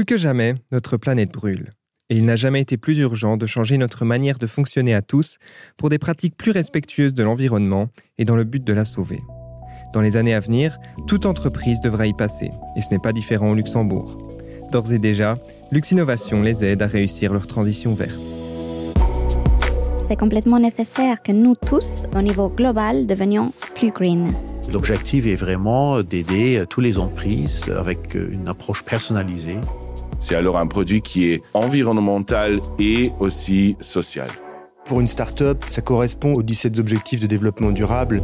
Plus que jamais, notre planète brûle. Et il n'a jamais été plus urgent de changer notre manière de fonctionner à tous pour des pratiques plus respectueuses de l'environnement et dans le but de la sauver. Dans les années à venir, toute entreprise devra y passer, et ce n'est pas différent au Luxembourg. D'ores et déjà, Lux Innovation les aide à réussir leur transition verte. C'est complètement nécessaire que nous tous, au niveau global, devenions plus green. L'objectif est vraiment d'aider toutes les entreprises avec une approche personnalisée. C'est alors un produit qui est environnemental et aussi social. Pour une start-up, ça correspond aux 17 objectifs de développement durable.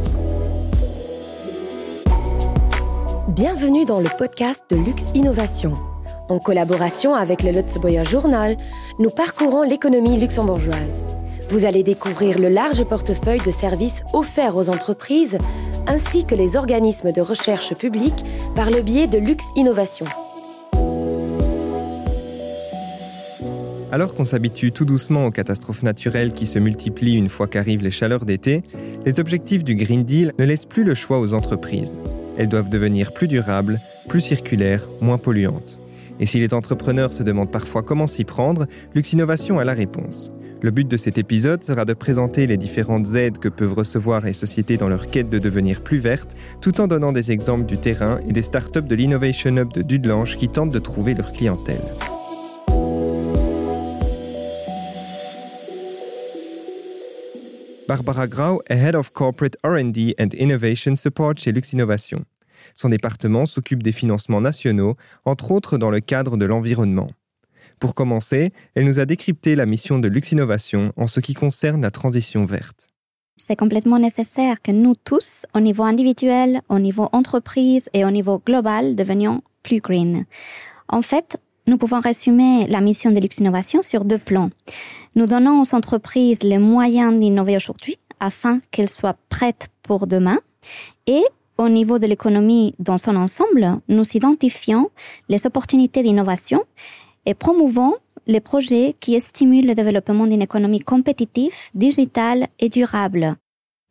Bienvenue dans le podcast de Luxe Innovation. En collaboration avec le Lutzeboyer Journal, nous parcourons l'économie luxembourgeoise. Vous allez découvrir le large portefeuille de services offerts aux entreprises ainsi que les organismes de recherche publique par le biais de Luxe Innovation. Alors qu'on s'habitue tout doucement aux catastrophes naturelles qui se multiplient une fois qu'arrivent les chaleurs d'été, les objectifs du Green Deal ne laissent plus le choix aux entreprises. Elles doivent devenir plus durables, plus circulaires, moins polluantes. Et si les entrepreneurs se demandent parfois comment s'y prendre, Lux Innovation a la réponse. Le but de cet épisode sera de présenter les différentes aides que peuvent recevoir les sociétés dans leur quête de devenir plus vertes, tout en donnant des exemples du terrain et des startups de l'Innovation Hub de Dudelange qui tentent de trouver leur clientèle. Barbara Grau est Head of Corporate RD and Innovation Support chez Lux Innovation. Son département s'occupe des financements nationaux, entre autres dans le cadre de l'environnement. Pour commencer, elle nous a décrypté la mission de Lux Innovation en ce qui concerne la transition verte. C'est complètement nécessaire que nous tous, au niveau individuel, au niveau entreprise et au niveau global, devenions plus green. En fait, nous pouvons résumer la mission de Lux Innovation sur deux plans. Nous donnons aux entreprises les moyens d'innover aujourd'hui afin qu'elles soient prêtes pour demain et au niveau de l'économie dans son ensemble, nous identifions les opportunités d'innovation et promouvons les projets qui stimulent le développement d'une économie compétitive, digitale et durable.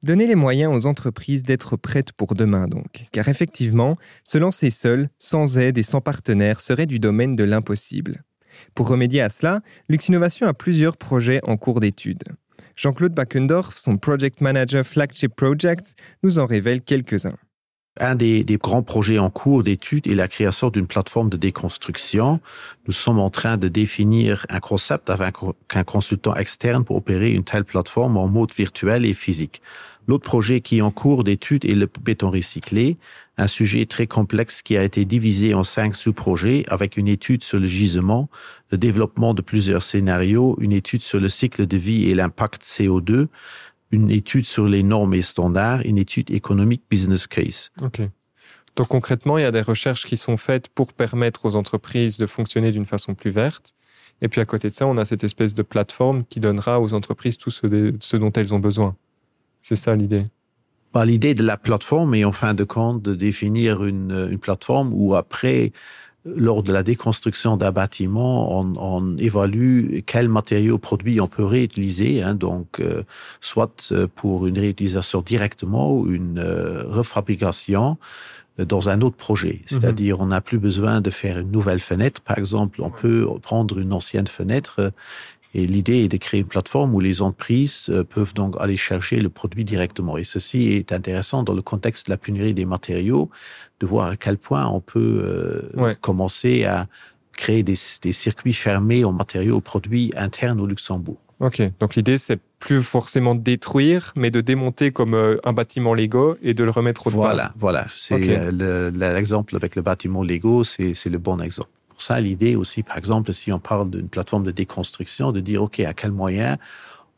Donner les moyens aux entreprises d'être prêtes pour demain donc, car effectivement, se lancer seul, sans aide et sans partenaire serait du domaine de l'impossible. Pour remédier à cela, Lux Innovation a plusieurs projets en cours d'étude. Jean-Claude Backendorf, son Project Manager Flagship Projects, nous en révèle quelques-uns. Un des, des, grands projets en cours d'étude est la création d'une plateforme de déconstruction. Nous sommes en train de définir un concept avec un consultant externe pour opérer une telle plateforme en mode virtuel et physique. L'autre projet qui est en cours d'étude est le béton recyclé, un sujet très complexe qui a été divisé en cinq sous-projets avec une étude sur le gisement, le développement de plusieurs scénarios, une étude sur le cycle de vie et l'impact CO2, une étude sur les normes et standards, une étude économique business case. Ok. Donc concrètement, il y a des recherches qui sont faites pour permettre aux entreprises de fonctionner d'une façon plus verte. Et puis à côté de ça, on a cette espèce de plateforme qui donnera aux entreprises tout ce, ce dont elles ont besoin. C'est ça l'idée. Bah, l'idée de la plateforme est en fin de compte de définir une, une plateforme où après, lors de la déconstruction d'un bâtiment, on, on, évalue quels matériaux produits on peut réutiliser, hein, donc euh, soit pour une réutilisation directement ou une euh, refabrication dans un autre projet. C'est-à-dire, on n'a plus besoin de faire une nouvelle fenêtre. Par exemple, on peut prendre une ancienne fenêtre et l'idée est de créer une plateforme où les entreprises peuvent donc aller chercher le produit directement. Et ceci est intéressant dans le contexte de la pénurie des matériaux, de voir à quel point on peut euh, ouais. commencer à créer des, des circuits fermés en matériaux produits internes au Luxembourg. Ok, donc l'idée c'est plus forcément de détruire, mais de démonter comme euh, un bâtiment Lego et de le remettre au Voilà, voilà. C'est okay. l'exemple avec le bâtiment Lego, c'est le bon exemple. Pour ça, l'idée aussi, par exemple, si on parle d'une plateforme de déconstruction, de dire, OK, à quel moyen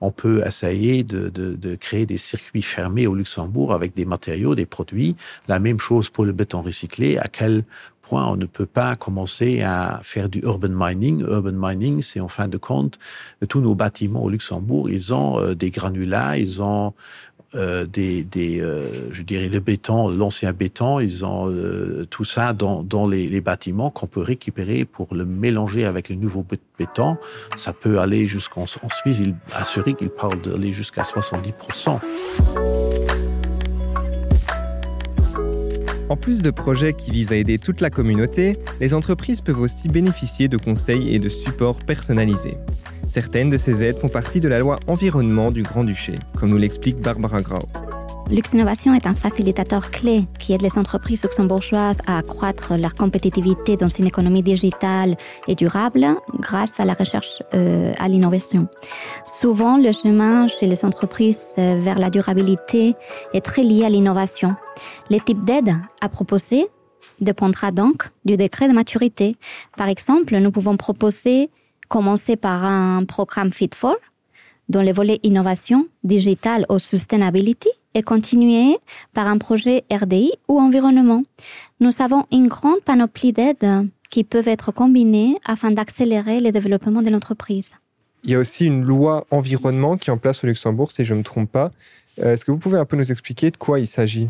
on peut essayer de, de, de, créer des circuits fermés au Luxembourg avec des matériaux, des produits. La même chose pour le béton recyclé. À quel point on ne peut pas commencer à faire du urban mining? Urban mining, c'est en fin de compte, tous nos bâtiments au Luxembourg, ils ont euh, des granulats, ils ont euh, des, euh, je dirais le béton, l'ancien béton, ils ont euh, tout ça dans, dans les, bâtiments qu'on peut récupérer pour le mélanger avec le nouveau béton. Ça peut aller jusqu'en en Suisse, il assuré qu'il parle d'aller jusqu'à 70%. En plus de projets qui visent à aider toute la communauté, les entreprises peuvent aussi bénéficier de conseils et de supports personnalisés. Certaines de ces aides font partie de la loi environnement du Grand-Duché, comme nous l'explique Barbara Grau. Lux Innovation est un facilitateur clé qui aide les entreprises luxembourgeoises à accroître leur compétitivité dans une économie digitale et durable grâce à la recherche euh, à l'innovation. Souvent, le chemin chez les entreprises euh, vers la durabilité est très lié à l'innovation. Les types d'aides à proposer dépendra donc du décret de maturité. Par exemple, nous pouvons proposer commencer par un programme Fit for dans les volets innovation, digital ou sustainability et continuer par un projet RDI ou environnement. Nous avons une grande panoplie d'aides qui peuvent être combinées afin d'accélérer le développement de l'entreprise. Il y a aussi une loi environnement qui est en place au Luxembourg, si je ne me trompe pas. Euh, est-ce que vous pouvez un peu nous expliquer de quoi il s'agit?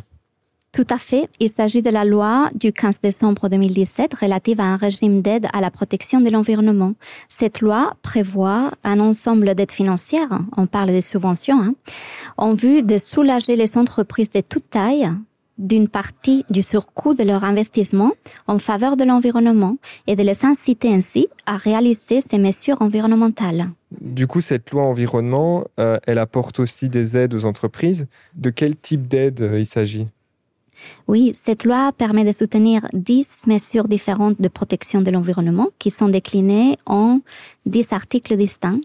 Tout à fait. Il s'agit de la loi du 15 décembre 2017 relative à un régime d'aide à la protection de l'environnement. Cette loi prévoit un ensemble d'aides financières, on parle des subventions, hein, en vue de soulager les entreprises de toute taille d'une partie du surcoût de leur investissement en faveur de l'environnement et de les inciter ainsi à réaliser ces mesures environnementales. Du coup, cette loi environnement, euh, elle apporte aussi des aides aux entreprises. De quel type d'aide euh, il s'agit? Oui, cette loi permet de soutenir 10 mesures différentes de protection de l'environnement qui sont déclinées en 10 articles distincts,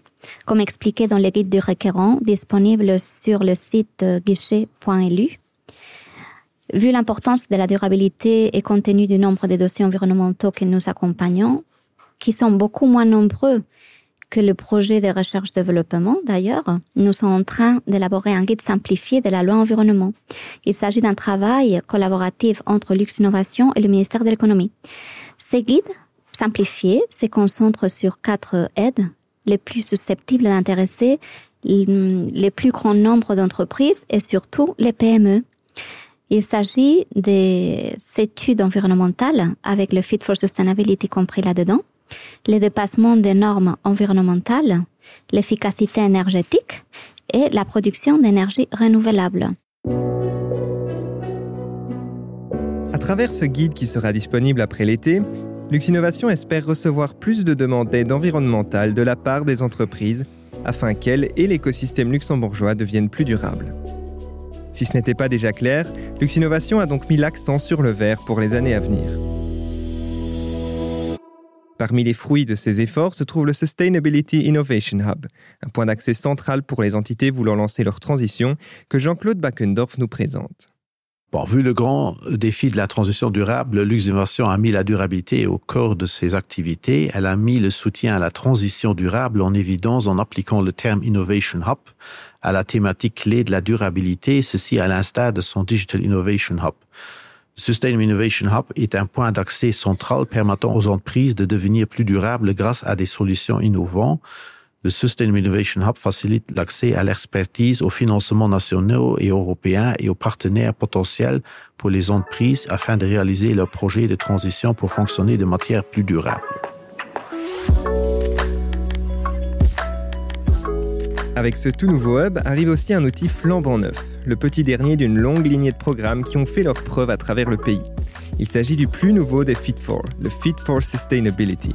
comme expliqué dans le guide du requérant disponible sur le site guichet.lu. Vu l'importance de la durabilité et compte tenu du nombre de dossiers environnementaux que nous accompagnons, qui sont beaucoup moins nombreux que le projet de recherche-développement, d'ailleurs, nous sommes en train d'élaborer un guide simplifié de la loi environnement. Il s'agit d'un travail collaboratif entre Lux Innovation et le ministère de l'économie. Ces guides simplifiés se concentrent sur quatre aides les plus susceptibles d'intéresser les plus grands nombres d'entreprises et surtout les PME. Il s'agit des études environnementales avec le Fit for Sustainability compris là-dedans, les dépassements des normes environnementales, l'efficacité énergétique et la production d'énergie renouvelable. À travers ce guide qui sera disponible après l'été, Luxinnovation espère recevoir plus de demandes d'aide environnementale de la part des entreprises afin qu'elles et l'écosystème luxembourgeois deviennent plus durables. Si ce n'était pas déjà clair, Luxinnovation a donc mis l'accent sur le vert pour les années à venir. Parmi les fruits de ces efforts se trouve le Sustainability Innovation Hub, un point d'accès central pour les entités voulant lancer leur transition que Jean-Claude Backendorf nous présente. Bon, vu le grand défi de la transition durable, Lux Innovation a mis la durabilité au cœur de ses activités. Elle a mis le soutien à la transition durable en évidence en appliquant le terme Innovation Hub à la thématique clé de la durabilité, ceci à l'instar de son Digital Innovation Hub. Sustainable Innovation Hub est un point d'accès central permettant aux entreprises de devenir plus durables grâce à des solutions innovantes. Le Sustainable Innovation Hub facilite l'accès à l'expertise, aux financements nationaux et européens et aux partenaires potentiels pour les entreprises afin de réaliser leurs projets de transition pour fonctionner de manière plus durable. Avec ce tout nouveau hub arrive aussi un outil flambant neuf, le petit dernier d'une longue lignée de programmes qui ont fait leurs preuves à travers le pays. Il s'agit du plus nouveau des Fit for, le Fit for Sustainability.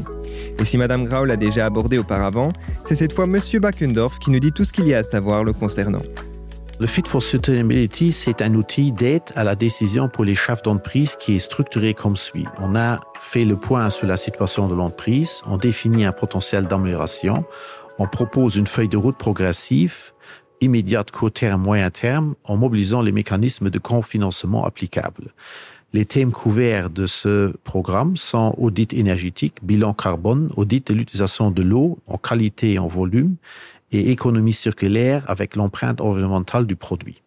Et si Madame Grau l'a déjà abordé auparavant, c'est cette fois Monsieur Backendorf qui nous dit tout ce qu'il y a à savoir le concernant. Le Fit for Sustainability, c'est un outil d'aide à la décision pour les chefs d'entreprise qui est structuré comme suit. On a fait le point sur la situation de l'entreprise, on définit un potentiel d'amélioration, on propose une feuille de route progressive, immédiate, court terme, moyen terme, en mobilisant les mécanismes de confinancement applicables. Les thèmes couverts de ce programme sont audit énergétique, bilan carbone, audit de l'utilisation de l'eau en qualité et en volume, et économie circulaire avec l'empreinte environnementale du produit.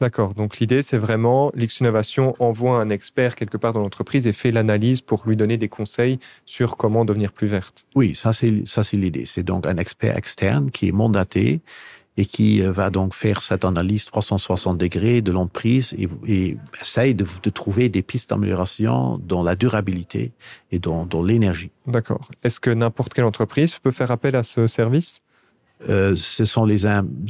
D'accord. Donc l'idée, c'est vraiment l'X Innovation envoie un expert quelque part dans l'entreprise et fait l'analyse pour lui donner des conseils sur comment devenir plus verte. Oui, ça c'est l'idée. C'est donc un expert externe qui est mandaté et qui euh, va donc faire cette analyse 360 degrés de l'entreprise et, et essaye de, de trouver des pistes d'amélioration dans la durabilité et dans, dans l'énergie. D'accord. Est-ce que n'importe quelle entreprise peut faire appel à ce service? Euh, ce sont les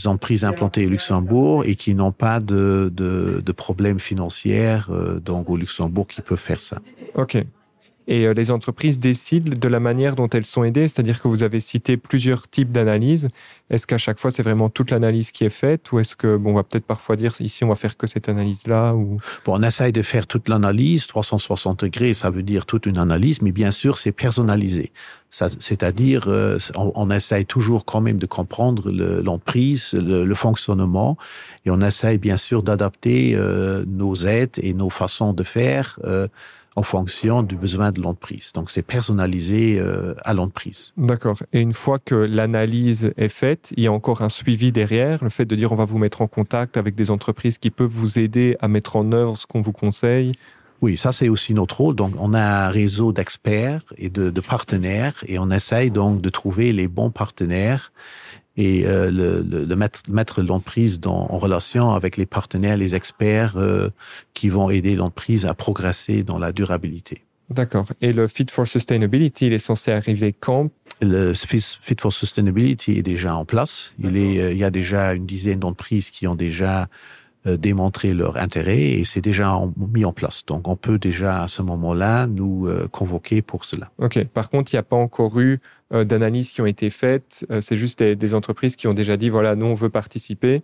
entreprises implantées au Luxembourg et qui n'ont pas de, de, de problèmes financiers euh, donc au Luxembourg qui peuvent faire ça. Ok. Et euh, les entreprises décident de la manière dont elles sont aidées, c'est-à-dire que vous avez cité plusieurs types d'analyses. Est-ce qu'à chaque fois c'est vraiment toute l'analyse qui est faite, ou est-ce que bon, on va peut-être parfois dire ici on va faire que cette analyse-là ou? Bon, on essaye de faire toute l'analyse 360 degrés, ça veut dire toute une analyse, mais bien sûr c'est personnalisé. C'est-à-dire, euh, on, on, essaye toujours quand même de comprendre l'emprise, le, le, fonctionnement, et on essaye bien sûr d'adapter euh, nos aides et nos façons de faire euh, en fonction du besoin de l'entreprise. Donc c'est personnalisé euh, à l'entreprise. D'accord. Et une fois que l'analyse est faite, il y a encore un suivi derrière, le fait de dire on va vous mettre en contact avec des entreprises qui peuvent vous aider à mettre en œuvre ce qu'on vous conseille. Oui, ça c'est aussi notre rôle. Donc on a un réseau d'experts et de, de partenaires et on essaye donc de trouver les bons partenaires et euh, le, le, le mettre, mettre l'entreprise en relation avec les partenaires, les experts euh, qui vont aider l'entreprise à progresser dans la durabilité. D'accord. Et le Fit for Sustainability, il est censé arriver quand? Le Fit for Sustainability est déjà en place. Il, est, euh, il y a déjà une dizaine d'entreprises qui ont déjà démontrer leur intérêt et c'est déjà mis en place. Donc on peut déjà à ce moment-là nous euh, convoquer pour cela. Ok. Par contre, il n'y a pas encore eu euh, d'analyses qui ont été faites. Euh, c'est juste des, des entreprises qui ont déjà dit voilà, nous on veut participer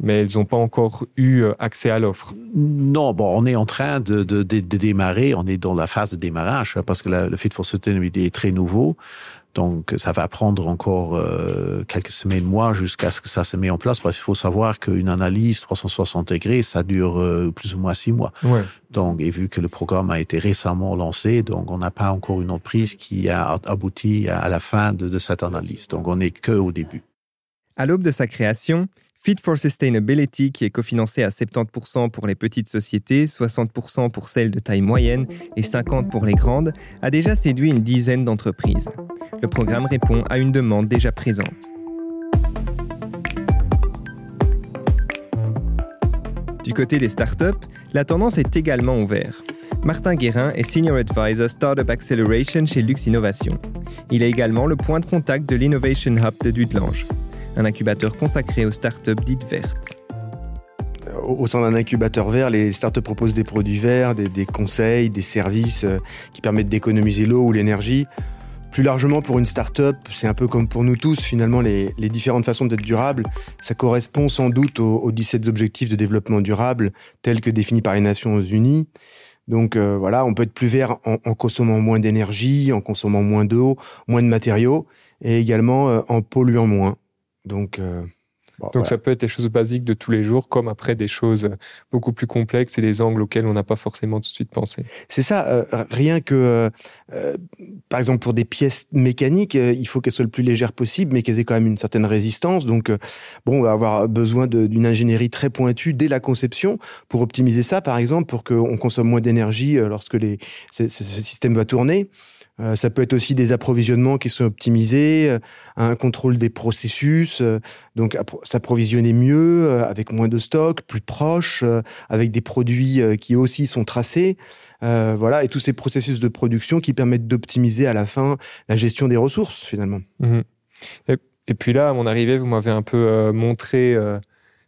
mais elles n'ont pas encore eu euh, accès à l'offre. Non, bon, on est en train de, de, de, de démarrer, on est dans la phase de démarrage parce que la, le Fit for Sustainability est très nouveau. Donc, ça va prendre encore euh, quelques semaines, mois, jusqu'à ce que ça se met en place, parce qu'il faut savoir qu'une analyse 360 degrés, ça dure euh, plus ou moins six mois. Ouais. Donc, et vu que le programme a été récemment lancé, donc on n'a pas encore une entreprise qui a abouti à la fin de, de cette analyse. Donc, on n'est que au début. À l'aube de sa création, Fit for Sustainability, qui est cofinancé à 70% pour les petites sociétés, 60% pour celles de taille moyenne et 50% pour les grandes, a déjà séduit une dizaine d'entreprises. Le programme répond à une demande déjà présente. Du côté des startups, la tendance est également ouverte. Martin Guérin est Senior Advisor Startup Acceleration chez Lux Innovation. Il est également le point de contact de l'Innovation Hub de Dudelange un incubateur consacré aux startups dites vertes. Au sein d'un incubateur vert, les startups proposent des produits verts, des, conseils, des services euh, qui permettent d'économiser l'eau ou l'énergie. Plus largement, pour une startup, c'est un peu comme pour nous tous, finalement, les, différentes façons d'être durable. Ça correspond sans doute aux, aux 17 objectifs de développement durable tels que définis par les Nations Unies. Donc euh, voilà, on peut être plus vert en, en consommant moins d'énergie, en consommant moins d'eau, moins de matériaux, et également euh, en polluant moins. Donc, euh, bon, Donc voilà. ça peut être des choses basiques de tous les jours, comme après des choses beaucoup plus complexes et des angles auxquels on n'a pas forcément tout de suite pensé. C'est ça, euh, rien que, euh, par exemple, pour des pièces mécaniques, il faut qu'elles soient le plus légères possible, mais qu'elles aient quand même une certaine résistance. Donc, bon, on va avoir besoin d'une ingénierie très pointue dès la conception pour optimiser ça, par exemple, pour qu'on consomme moins d'énergie lorsque les, ce système va tourner. Euh, ça peut être aussi des approvisionnements qui sont optimisés, euh, un contrôle des processus, euh, donc s'approvisionner mieux, avec moins de stock, plus proche, avec des produits qui aussi sont tracés. Voilà, et tous ces processus de production qui permettent d'optimiser à la fin la gestion des ressources, finalement. Mmh. Et, et puis là, à mon arrivée, vous m'avez un peu montré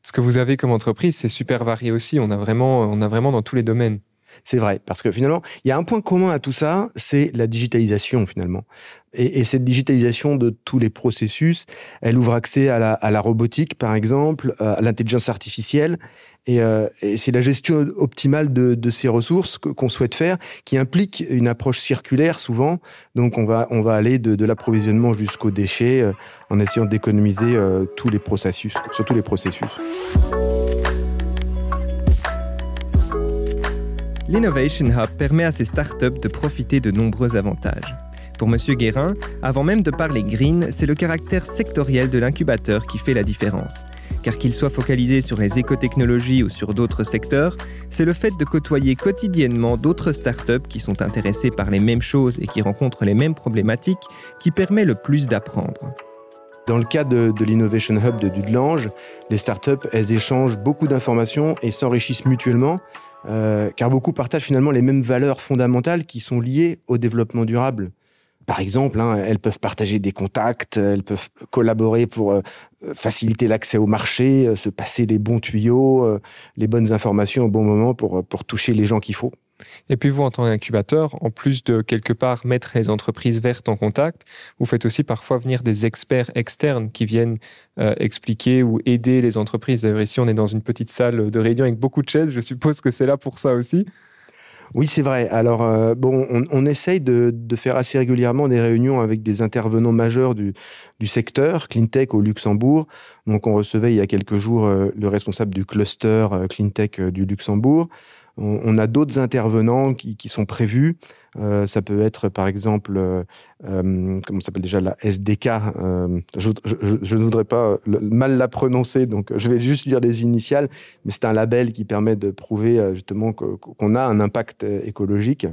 ce que vous avez comme entreprise. C'est super varié aussi. On a vraiment, on a vraiment dans tous les domaines. C'est vrai, parce que finalement, il y a un point commun à tout ça, c'est la digitalisation finalement. Et, et, cette digitalisation de tous les processus, elle ouvre accès à la, robotique, par exemple, à l'intelligence artificielle. Et, euh, et c'est la gestion optimale de, ces ressources qu'on souhaite faire, qui implique une approche circulaire souvent. Donc on va, on va aller de, l'approvisionnement jusqu'aux déchets, euh, en essayant d'économiser euh, tous les processus, sur tous les processus. L'Innovation Hub permet à ces startups de profiter de nombreux avantages. Pour M. Guérin, avant même de parler green, c'est le caractère sectoriel de l'incubateur qui fait la différence. Car qu'il soit focalisé sur les écotechnologies ou sur d'autres secteurs, c'est le fait de côtoyer quotidiennement d'autres startups qui sont intéressées par les mêmes choses et qui rencontrent les mêmes problématiques qui permet le plus d'apprendre. Dans le cas de, de l'Innovation Hub de Dudelange, les startups, elles échangent beaucoup d'informations et s'enrichissent mutuellement euh, car beaucoup partagent finalement les mêmes valeurs fondamentales qui sont liées au développement durable. par exemple, hein, elles peuvent partager des contacts, elles peuvent collaborer pour euh, faciliter l'accès au marché, euh, se passer les bons tuyaux, les bonnes informations au bon moment pour, pour toucher les gens qu'il faut. Et puis vous, en tant qu'incubateur, en plus de quelque part mettre les entreprises vertes en contact, vous faites aussi parfois venir des experts externes qui viennent euh, expliquer ou aider les entreprises. D'ailleurs, ici, on est dans une petite salle de réunion avec beaucoup de chaises. Je suppose que c'est là pour ça aussi. Oui, c'est vrai. Alors, euh, bon, on, essaye de, faire assez régulièrement des réunions avec des intervenants majeurs du, secteur, CleanTech au Luxembourg. Donc, on recevait il y a quelques jours euh, le responsable du cluster CleanTech du Luxembourg. On, a d'autres intervenants qui, sont prévus. Euh, ça peut être, par exemple, euh, comment s'appelle déjà la SDK. Euh, je, ne voudrais pas mal la prononcer, donc je vais juste dire les initiales. Mais c'est un label qui permet de prouver justement qu'on a un impact écologique.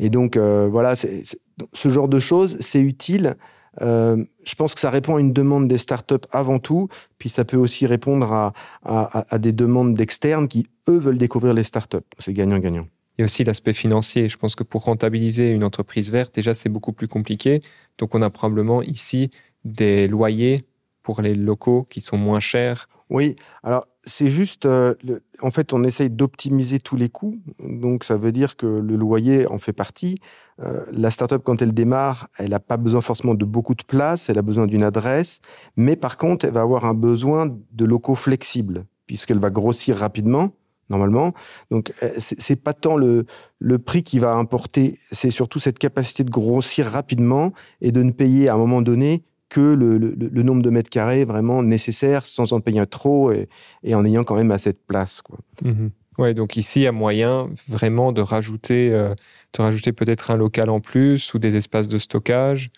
Et donc voilà, ce genre de choses, c'est utile. Euh, je pense que ça répond à une demande des startups avant tout, puis ça peut aussi répondre à, des demandes d'externes qui, eux, veulent découvrir les startups. C'est gagnant-gagnant. Il y a aussi l'aspect financier. Je pense que pour rentabiliser une entreprise verte, déjà, c'est beaucoup plus compliqué. Donc, on a probablement ici des loyers pour les locaux qui sont moins chers. Oui, alors c'est juste, euh, en fait, on essaye d'optimiser tous les coûts. Donc, ça veut dire que le loyer en fait partie. Euh, la startup, quand elle démarre, elle n'a pas besoin forcément de beaucoup de place, elle a besoin d'une adresse, mais par contre, elle va avoir un besoin de locaux flexibles, puisqu'elle va grossir rapidement normalement. Donc, euh, c'est pas tant le, le prix qui va importer, c'est surtout cette capacité de grossir rapidement et de ne payer à un moment donné que le, le, le nombre de mètres carrés vraiment nécessaire sans en payer trop et, et en ayant quand même assez de place. Quoi. Mmh. Ouais, donc ici, il y a moyen vraiment de rajouter, euh, de rajouter peut-être un local en plus ou des espaces de stockage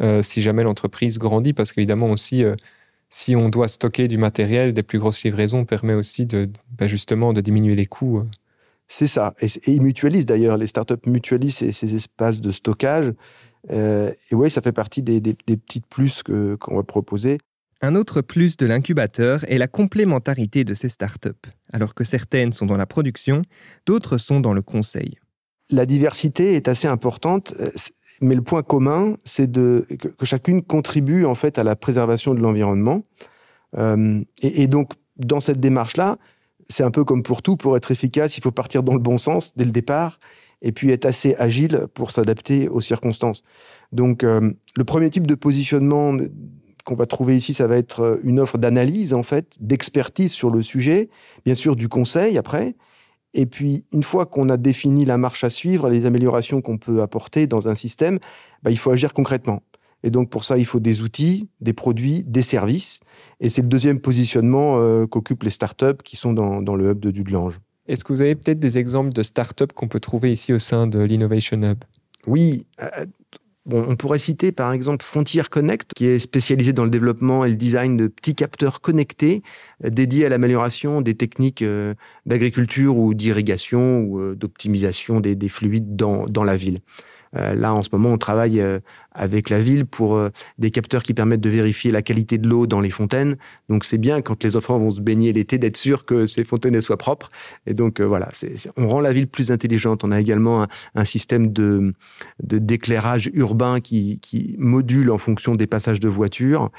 euh, si jamais l'entreprise grandit, parce qu'évidemment aussi, euh, si on doit stocker du matériel, des plus grosses livraisons permet aussi de, bah justement de diminuer les coûts. C'est ça. Et, et, ils mutualisent d'ailleurs, les startups mutualisent ces, ces espaces de stockage. Euh, et oui, ça fait partie des, des, des petites plus qu'on qu va proposer. Un autre plus de l'incubateur est la complémentarité de ces startups. Alors que certaines sont dans la production, d'autres sont dans le conseil. La diversité est assez importante, mais le point commun, c'est que, que chacune contribue en fait à la préservation de l'environnement. Euh, et, et donc, dans cette démarche-là, c'est un peu comme pour tout, pour être efficace, il faut partir dans le bon sens dès le départ et puis être assez agile pour s'adapter aux circonstances. Donc, euh, le premier type de positionnement qu'on va trouver ici, ça va être une offre d'analyse, en fait, d'expertise sur le sujet, bien sûr du conseil après. Et puis, une fois qu'on a défini la marche à suivre, les améliorations qu'on peut apporter dans un système, bah, il faut agir concrètement. Et donc, pour ça, il faut des outils, des produits, des services. Et c'est le deuxième positionnement euh, qu'occupent les startups qui sont dans, dans le hub de Duglange. Est-ce que vous avez peut-être des exemples de startups qu'on peut trouver ici au sein de l'Innovation Hub? Oui. Euh, on pourrait citer par exemple Frontier Connect, qui est spécialisé dans le développement et le design de petits capteurs connectés euh, dédiés à l'amélioration des techniques euh, d'agriculture ou d'irrigation ou d'optimisation des, des, fluides dans, dans la ville. Euh, là, en ce moment, on travaille euh, avec la ville pour euh, des capteurs qui permettent de vérifier la qualité de l'eau dans les fontaines. Donc, c'est bien quand les enfants vont se baigner l'été d'être sûr que ces fontaines soient propres. Et donc, voilà, on rend la ville plus intelligente. On a également un, système de d'éclairage urbain qui, module en fonction des passages de voitures.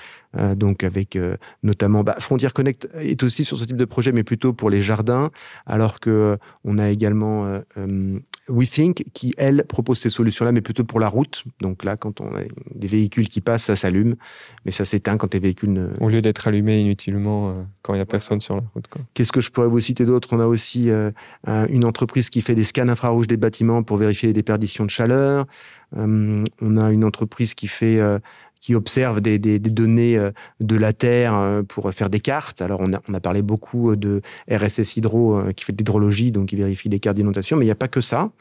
Donc, avec notamment bah, Frontier Connect est aussi sur ce type de projet, mais plutôt pour les jardins, alors que on a également WeThink qui, elle, propose ces solutions-là, mais plutôt pour la route. Donc là, quand on a des véhicules qui passent, ça s'allume, mais ça s'éteint quand les véhicules ne... Au lieu d'être allumé inutilement euh, quand il n'y a personne sur la route. Qu'est-ce que je pourrais vous citer d'autre? On a aussi euh, une entreprise qui fait des scans infrarouges des bâtiments pour vérifier les déperditions de chaleur. Euh, on a une entreprise qui fait qui observe des, des, des données euh, de la Terre euh, pour faire des cartes. Alors, on a, on a parlé beaucoup de RSS Hydro euh, qui fait de l'hydrologie, donc qui vérifie les cartes d'inondation, mais il n'y a pas que ça.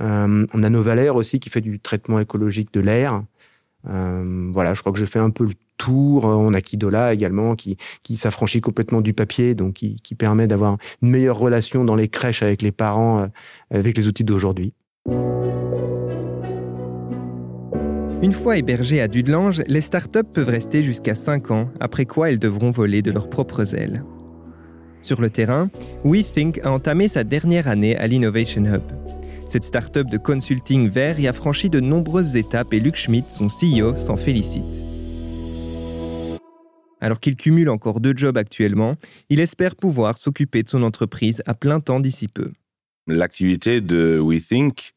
Euh, on a Novalair aussi qui fait du traitement écologique de l'air. Euh, voilà, je crois que je fais un peu le tour. On a Kidola également qui, qui s'affranchit complètement du papier, donc qui, qui permet d'avoir une meilleure relation dans les crèches avec les parents, euh, avec les outils d'aujourd'hui. Une fois hébergées à Dudelange, les startups peuvent rester jusqu'à 5 ans, après quoi elles devront voler de leurs propres ailes. Sur le terrain, WeThink a entamé sa dernière année à l'Innovation Hub. Cette start-up de consulting vert y a franchi de nombreuses étapes et Luc Schmidt, son CEO, s'en félicite. Alors qu'il cumule encore deux jobs actuellement, il espère pouvoir s'occuper de son entreprise à plein temps d'ici peu. L'activité de WeThink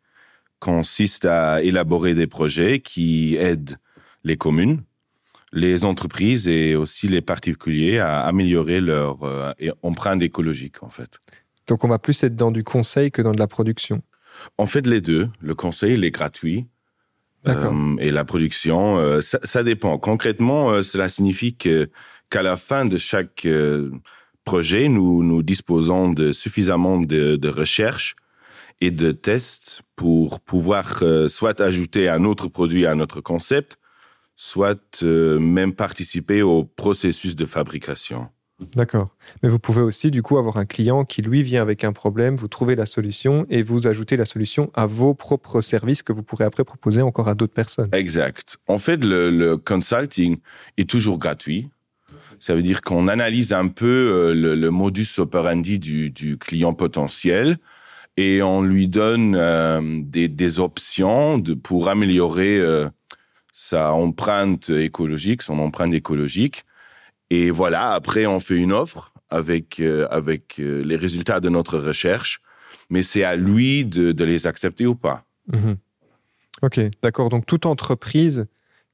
consiste à élaborer des projets qui aident les communes, les entreprises et aussi les particuliers à améliorer leur euh, empreinte écologique, en fait. Donc on va plus être dans du conseil que dans de la production. On fait les deux. Le conseil, il est gratuit. Euh, et la production, euh, ça, ça, dépend. Concrètement, cela signifie que qu'à la fin de chaque projet, nous nous disposons de suffisamment de, de recherches et de tests pour pouvoir euh, soit ajouter un autre produit à notre concept, soit euh, même participer au processus de fabrication. D'accord. Mais vous pouvez aussi, du coup, avoir un client qui, lui, vient avec un problème, vous trouvez la solution et vous ajoutez la solution à vos propres services que vous pourrez après proposer encore à d'autres personnes. Exact. En fait, le, le, consulting est toujours gratuit. Ça veut dire qu'on analyse un peu euh, le, le modus operandi du, du, client potentiel et on lui donne euh, des, des, options de, pour améliorer euh, sa empreinte écologique, son empreinte écologique et voilà, après, on fait une offre avec, euh, avec les résultats de notre recherche, mais c'est à lui de, de, les accepter ou pas. Mmh. Ok, d'accord. Donc, toute entreprise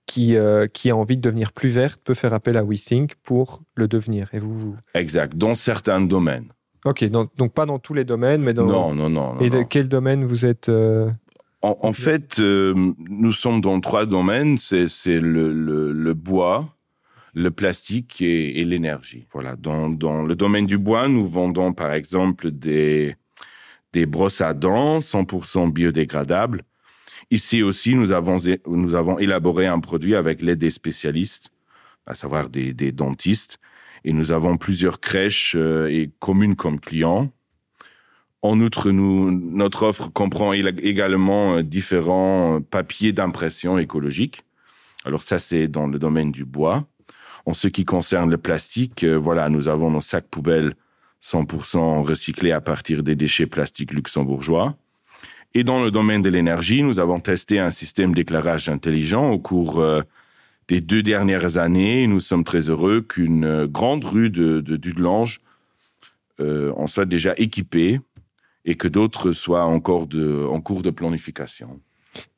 qui, euh, qui a envie de devenir plus verte peut faire appel à WeThink pour le devenir. Et vous, vous... Exact, dans certains domaines. Ok, donc, donc, pas dans tous les domaines, mais dans... Non, non, non. non Et de non. quel domaine vous êtes euh... en, en, fait, euh, nous sommes dans trois domaines. C'est le, le, le bois, le plastique et, et l'énergie. Voilà. Dans, dans, le domaine du bois, nous vendons par exemple des, des brosses à dents 100% biodégradables. Ici aussi, nous avons, nous avons élaboré un produit avec l'aide des spécialistes, à savoir des, des dentistes, et nous avons plusieurs crèches euh, et communes comme clients. En outre, notre offre comprend également euh, différents papiers d'impression écologique. Alors ça, c'est dans le domaine du bois. En ce qui concerne le plastique, euh, voilà, nous avons nos sacs poubelles 100% recyclés à partir des déchets plastiques luxembourgeois. Et dans le domaine de l'énergie, nous avons testé un système d'éclairage intelligent au cours euh, des deux dernières années. Nous sommes très heureux qu'une grande rue de, de Dudelange euh, en soit déjà équipée et que d'autres soient encore de, en cours de planification.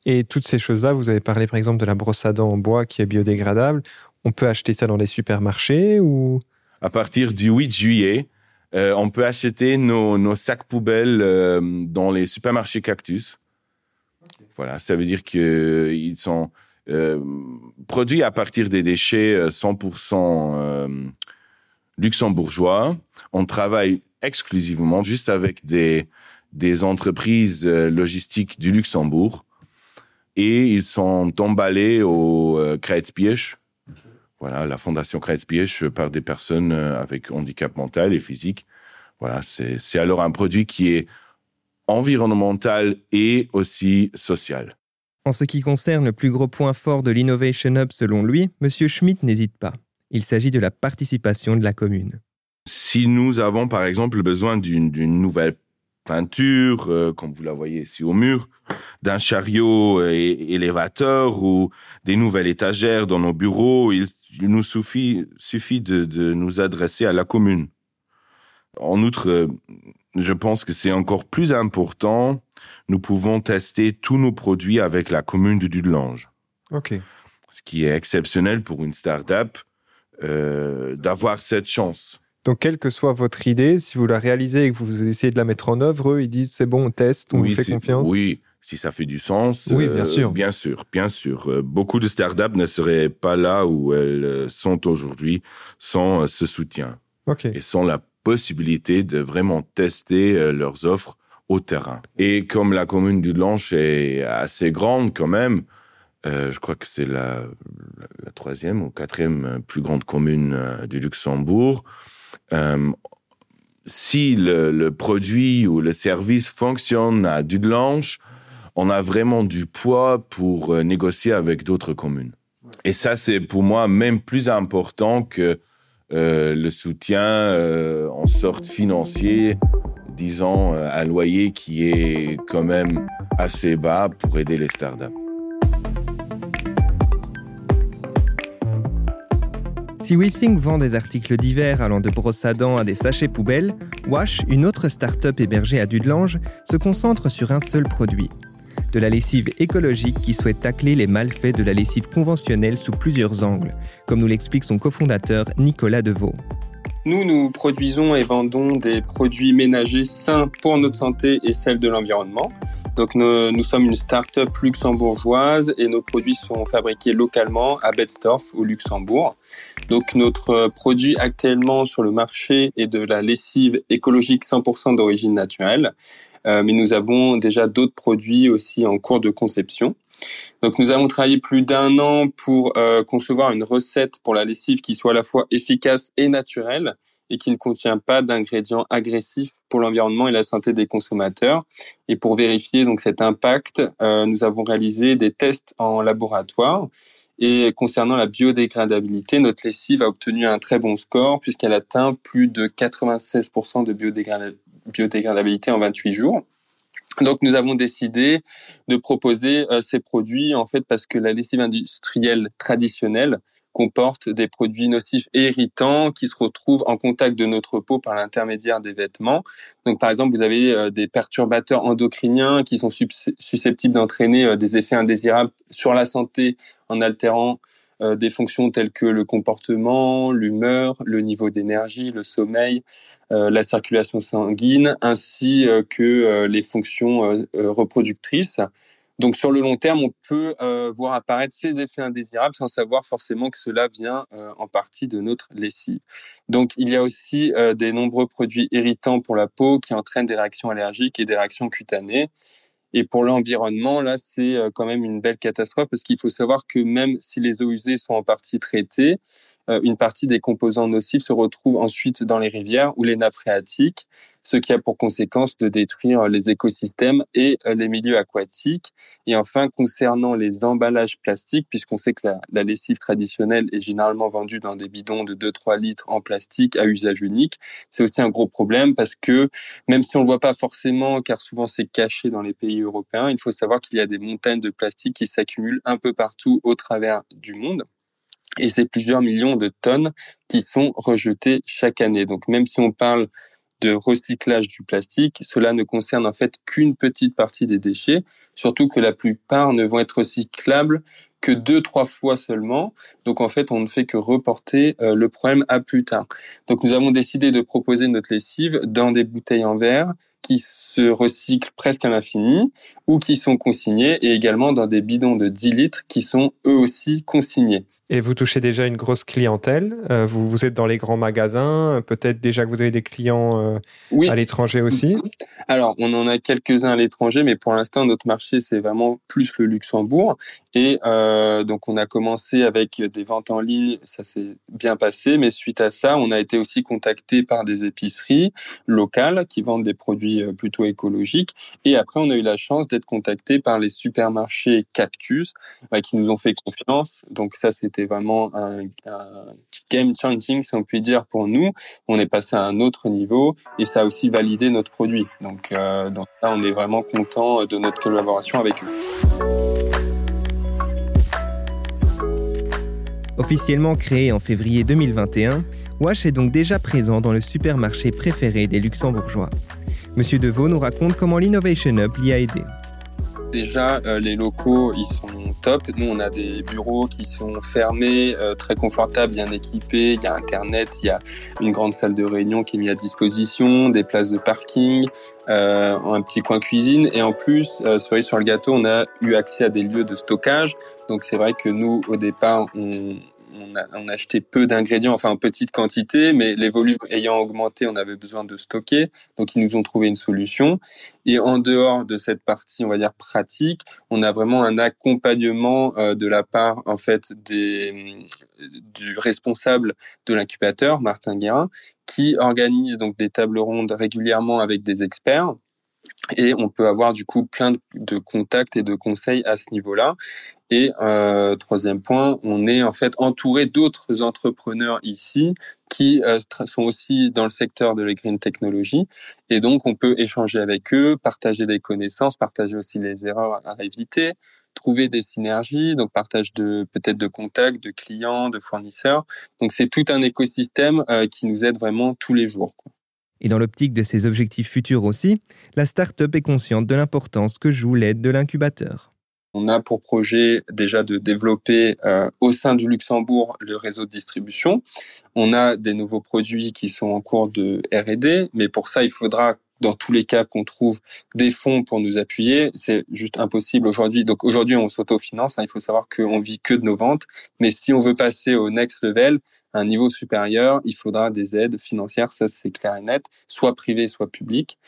Et toutes ces choses-là, vous avez parlé par exemple de la brosse à dents en bois qui est biodégradable. On peut acheter ça dans les supermarchés ou? À partir du 8 juillet, euh, on peut acheter nos, nos sacs poubelles euh, dans les supermarchés Cactus. Okay. Voilà, ça veut dire qu'ils sont euh, produits à partir des déchets 100% euh, luxembourgeois. On travaille exclusivement juste avec des, entreprises euh, logistiques du Luxembourg et ils sont emballés au euh, voilà, la fondation Kreuzbiersch par des personnes euh, avec handicap mental et physique. Voilà, c'est alors un produit qui est environnemental et aussi social. En ce qui concerne le plus gros point fort de l'Innovation Hub selon lui, M. Schmidt n'hésite pas. Il s'agit de la participation de la commune. Si nous avons par exemple besoin d'une nouvelle peinture, euh, comme vous la voyez ici au mur, d'un chariot é élévateur ou des nouvelles étagères dans nos bureaux, il, nous suffit, suffit de, de nous adresser à la commune. En outre, euh, je pense que c'est encore plus important, nous pouvons tester tous nos produits avec la commune de Dudelange. Okay. Ce qui est exceptionnel pour une start-up euh, d'avoir cette chance. Donc, quelle que soit votre idée, si vous la réalisez et que vous essayez de la mettre en œuvre, eux, ils disent c'est bon, on teste, on oui, vous fait confiance. Oui, si ça fait du sens. Oui, bien sûr. Euh, bien sûr, bien sûr. Euh, beaucoup de startups ne seraient pas là où elles sont aujourd'hui sans euh, ce soutien. Okay. Et sans la possibilité de vraiment tester euh, leurs offres au terrain. Et comme la commune du Blanche est assez grande quand même, euh, je crois que c'est la, troisième ou quatrième plus grande commune euh, du Luxembourg. Si le, produit ou le service fonctionne à Dudelange, on a vraiment du poids pour négocier avec d'autres communes. Et ça, c'est pour moi même plus important que euh, le soutien euh, en sorte financier disons, un loyer qui est quand même assez bas pour aider les startups. Si WeThink vend des articles divers allant de brosses à dents à des sachets poubelles, Wash, une autre start-up hébergée à Dudelange, se concentre sur un seul produit. De la lessive écologique qui souhaite tacler les malfaits de la lessive conventionnelle sous plusieurs angles, comme nous l'explique son cofondateur Nicolas Deveau. Nous, nous produisons et vendons des produits ménagers sains pour notre santé et celle de l'environnement. Donc nous, sommes une start-up luxembourgeoise et nos produits sont fabriqués localement à Betzdorf au Luxembourg. Donc notre produit actuellement sur le marché est de la lessive écologique 100% d'origine naturelle, mais nous avons déjà d'autres produits aussi en cours de conception. Donc nous avons travaillé plus d'un an pour euh, concevoir une recette pour la lessive qui soit à la fois efficace et naturelle et qui ne contient pas d'ingrédients agressifs pour l'environnement et la santé des consommateurs. Et pour vérifier donc cet impact, euh, nous avons réalisé des tests en laboratoire. Et concernant la biodégradabilité, notre lessive a obtenu un très bon score puisqu'elle atteint plus de 96% de biodégradabilité en 28 jours. Donc nous avons décidé de proposer euh, ces produits en fait parce que la lessive industrielle traditionnelle comporte des produits nocifs et irritants qui se retrouvent en contact de notre peau par l'intermédiaire des vêtements. Donc par exemple, vous avez euh, des perturbateurs endocriniens qui sont susceptibles d'entraîner euh, des effets indésirables sur la santé en altérant euh, des fonctions telles que le comportement, l'humeur, le niveau d'énergie, le sommeil, la circulation sanguine, ainsi que les fonctions reproductrices. Donc sur le long terme, on peut euh, voir apparaître ces effets indésirables sans savoir forcément que cela vient euh, en partie de notre lessive. Donc il y a aussi euh, des nombreux produits irritants pour la peau qui entraînent des réactions allergiques et des réactions cutanées. Et pour l'environnement, là, c'est quand même une belle catastrophe parce qu'il faut savoir que même si les eaux usées sont en partie traitées, euh, une partie des composants nocifs se retrouve ensuite dans les rivières ou les nappes phréatiques, ce qui a pour conséquence de détruire les écosystèmes et euh, les milieux aquatiques. Et enfin, concernant les emballages plastiques, puisqu'on sait que la, la, lessive traditionnelle est généralement vendue dans des bidons de 2-3 litres en plastique à usage unique, c'est aussi un gros problème parce que même si on ne le voit pas forcément, car souvent c'est caché dans les pays européens, il faut savoir qu'il y a des montagnes de plastique qui s'accumulent un peu partout au travers du monde. Et c'est plusieurs millions de tonnes qui sont rejetées chaque année. Donc même si on parle de recyclage du plastique, cela ne concerne en fait qu'une petite partie des déchets, surtout que la plupart ne vont être recyclables que deux, trois fois seulement. Donc en fait, on ne fait que reporter euh, le problème à plus tard. Donc nous avons décidé de proposer notre lessive dans des bouteilles en verre qui se recyclent presque à l'infini ou qui sont consignés et également dans des bidons de 10 litres qui sont eux aussi consignés. Et vous touchez déjà une grosse clientèle. Euh, vous, vous êtes dans les grands magasins. Peut-être déjà que vous avez des clients euh, à l'étranger aussi. Alors, on en a quelques-uns à l'étranger, mais pour l'instant, notre marché, c'est vraiment plus le Luxembourg. Et euh, donc, on a commencé avec des ventes en ligne. Ça s'est bien passé. Mais suite à ça, on a été aussi contacté par des épiceries locales qui vendent des produits plutôt écologiques. Et après, on a eu la chance d'être contacté par les supermarchés Cactus bah, qui nous ont fait confiance. Donc, ça, c'était c'était vraiment un, game changing, si on peut dire, pour nous. On est passé à un autre niveau et ça a aussi validé notre produit. Donc, euh, donc là, on est vraiment content de notre collaboration avec eux. Officiellement créé en février 2021, Wash est donc déjà présent dans le supermarché préféré des Luxembourgeois. Monsieur Deveau nous raconte comment l'Innovation Hub l'y a aidé. Déjà, euh, les locaux, ils sont top. Nous, on a des bureaux qui sont fermés, euh, très confortables, bien équipés. Il y a Internet, il y a une grande salle de réunion qui est mise à disposition, des places de parking, euh, un petit coin cuisine. Et en plus, euh, sur le gâteau, on a eu accès à des lieux de stockage. Donc, c'est vrai que nous, au départ, on on a, acheté peu d'ingrédients, enfin en petite quantité, mais les volumes ayant augmenté, on avait besoin de stocker. Donc ils nous ont trouvé une solution. Et en dehors de cette partie, on va dire pratique, on a vraiment un accompagnement euh, de la part en fait du responsable de l'incubateur, Martin Guérin, qui organise donc des tables rondes régulièrement avec des experts et on peut avoir du coup plein de contacts et de conseils à ce niveau-là. Et euh, troisième point, on est en fait entouré d'autres entrepreneurs ici qui euh, sont aussi dans le secteur de la green technology. Et donc, on peut échanger avec eux, partager des connaissances, partager aussi les erreurs à éviter, trouver des synergies, donc partage de peut-être de contacts, de clients, de fournisseurs. Donc, c'est tout un écosystème euh, qui nous aide vraiment tous les jours. Quoi. Et dans l'optique de ses objectifs futurs aussi, la start-up est consciente de l'importance que joue l'aide de l'incubateur. On a pour projet déjà de développer euh, au sein du Luxembourg le réseau de distribution. On a des nouveaux produits qui sont en cours de R&D, mais pour ça, il faudra dans tous les cas qu'on trouve des fonds pour nous appuyer, c'est juste impossible aujourd'hui. Donc aujourd'hui, on s'autofinance. Hein, il faut savoir qu'on vit que de nos ventes. Mais si on veut passer au next level, un niveau supérieur, il faudra des aides financières. Ça, c'est clair et net, soit privé, soit public.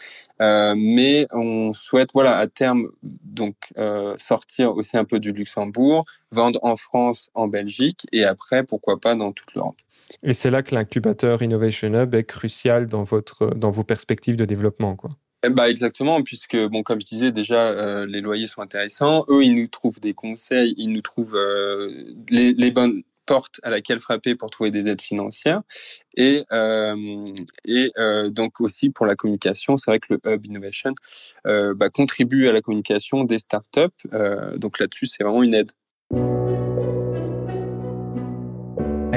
Euh, mais on souhaite, voilà, à terme, donc euh, sortir aussi un peu du Luxembourg, vendre en France, en Belgique, et après, pourquoi pas dans toute l'Europe. Et c'est là que l'incubateur Innovation Hub est crucial dans, votre, dans vos perspectives de développement. Quoi. Bah exactement, puisque bon, comme je disais déjà, euh, les loyers sont intéressants. Eux, ils nous trouvent des conseils, ils nous trouvent euh, les, bonnes portes à laquelle frapper pour trouver des aides financières. Et, euh, et donc aussi pour la communication, c'est vrai que le Hub Innovation bah, contribue à la communication des startups. donc là-dessus, c'est vraiment une aide.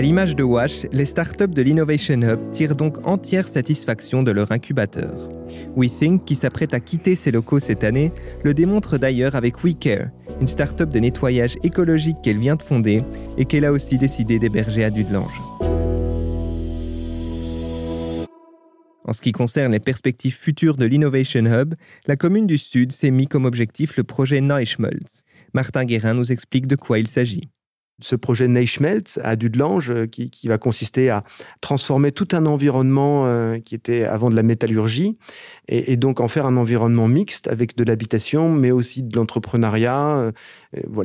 L'image de Wash, les startups de l'Innovation Hub tirent donc entière satisfaction de leur incubateur. WeThink, qui s'apprête à quitter ses locaux cette année, le démontre d'ailleurs avec WeCare, une startup de nettoyage écologique qu'elle vient de fonder et qu'elle a aussi décidé d'héberger à Dudelange. En ce qui concerne les perspectives futures de l'Innovation Hub, la commune du Sud s'est mis comme objectif le projet Neuschmelz. Martin Guérin nous explique de quoi il s'agit ce projet Neichmelt à Dudelange euh, qui, va consister à transformer tout un environnement euh, qui était avant de la métallurgie et, donc en faire un environnement mixte avec de l'habitation mais aussi de l'entrepreneuriat, euh,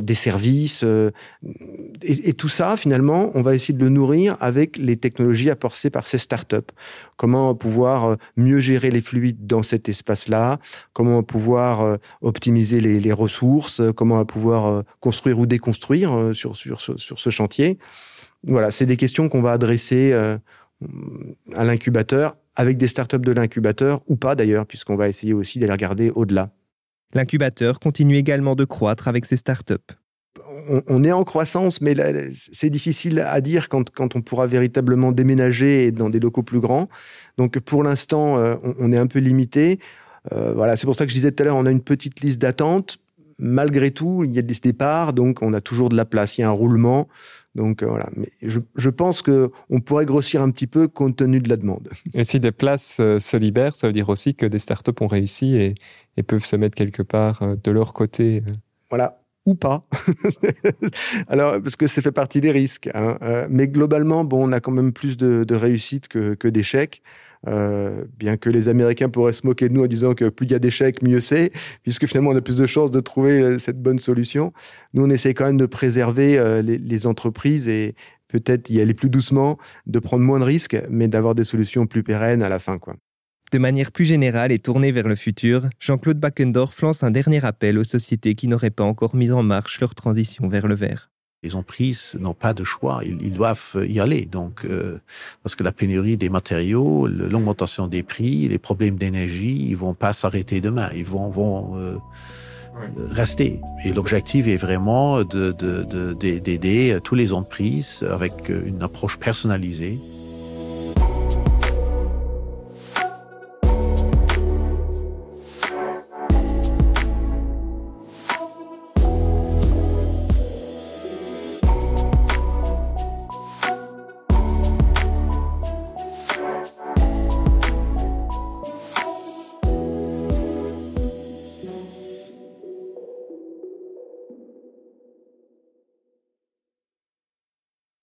des services et, et, tout ça finalement on va essayer de le nourrir avec les technologies apportées par ces startups. Comment pouvoir mieux gérer les fluides dans cet espace-là, comment pouvoir optimiser les, les ressources, comment pouvoir construire ou déconstruire sur, sur sur, ce chantier. Voilà, c'est des questions qu'on va adresser euh, à l'incubateur, avec des startups de l'incubateur ou pas d'ailleurs, puisqu'on va essayer aussi d'aller regarder au-delà. L'incubateur continue également de croître avec ses startups. On, on est en croissance, mais c'est difficile à dire quand, quand, on pourra véritablement déménager dans des locaux plus grands. Donc pour l'instant, euh, on, on, est un peu limité. Euh, voilà, c'est pour ça que je disais tout à l'heure, on a une petite liste d'attente malgré tout, il y a des départs, donc on a toujours de la place, il y a un roulement. Donc euh, voilà, mais je, je pense qu'on pourrait grossir un petit peu compte tenu de la demande. Et si des places euh, se libèrent, ça veut dire aussi que des startups ont réussi et, et peuvent se mettre quelque part euh, de leur côté. Voilà, ou pas. Alors, parce que ça fait partie des risques. Hein. Mais globalement, bon, on a quand même plus de, de réussite que, que d'échecs. Euh, bien que les Américains pourraient se moquer de nous en disant que plus il y a d'échecs, mieux c'est, puisque finalement on a plus de chances de trouver euh, cette bonne solution. Nous, on essaie quand même de préserver euh, les, entreprises et peut-être y aller plus doucement, de prendre moins de risques, mais d'avoir des solutions plus pérennes à la fin. Quoi. De manière plus générale et tournée vers le futur, Jean-Claude Backendorf lance un dernier appel aux sociétés qui n'auraient pas encore mis en marche leur transition vers le vert les emprises n'ont pas de choix, ils, ils, doivent y aller. Donc, euh, parce que la pénurie des matériaux, l'augmentation des prix, les problèmes d'énergie, ils vont pas s'arrêter demain, ils vont, vont euh, rester. Et l'objectif est vraiment d'aider de, de, de, tous les entreprises avec une approche personnalisée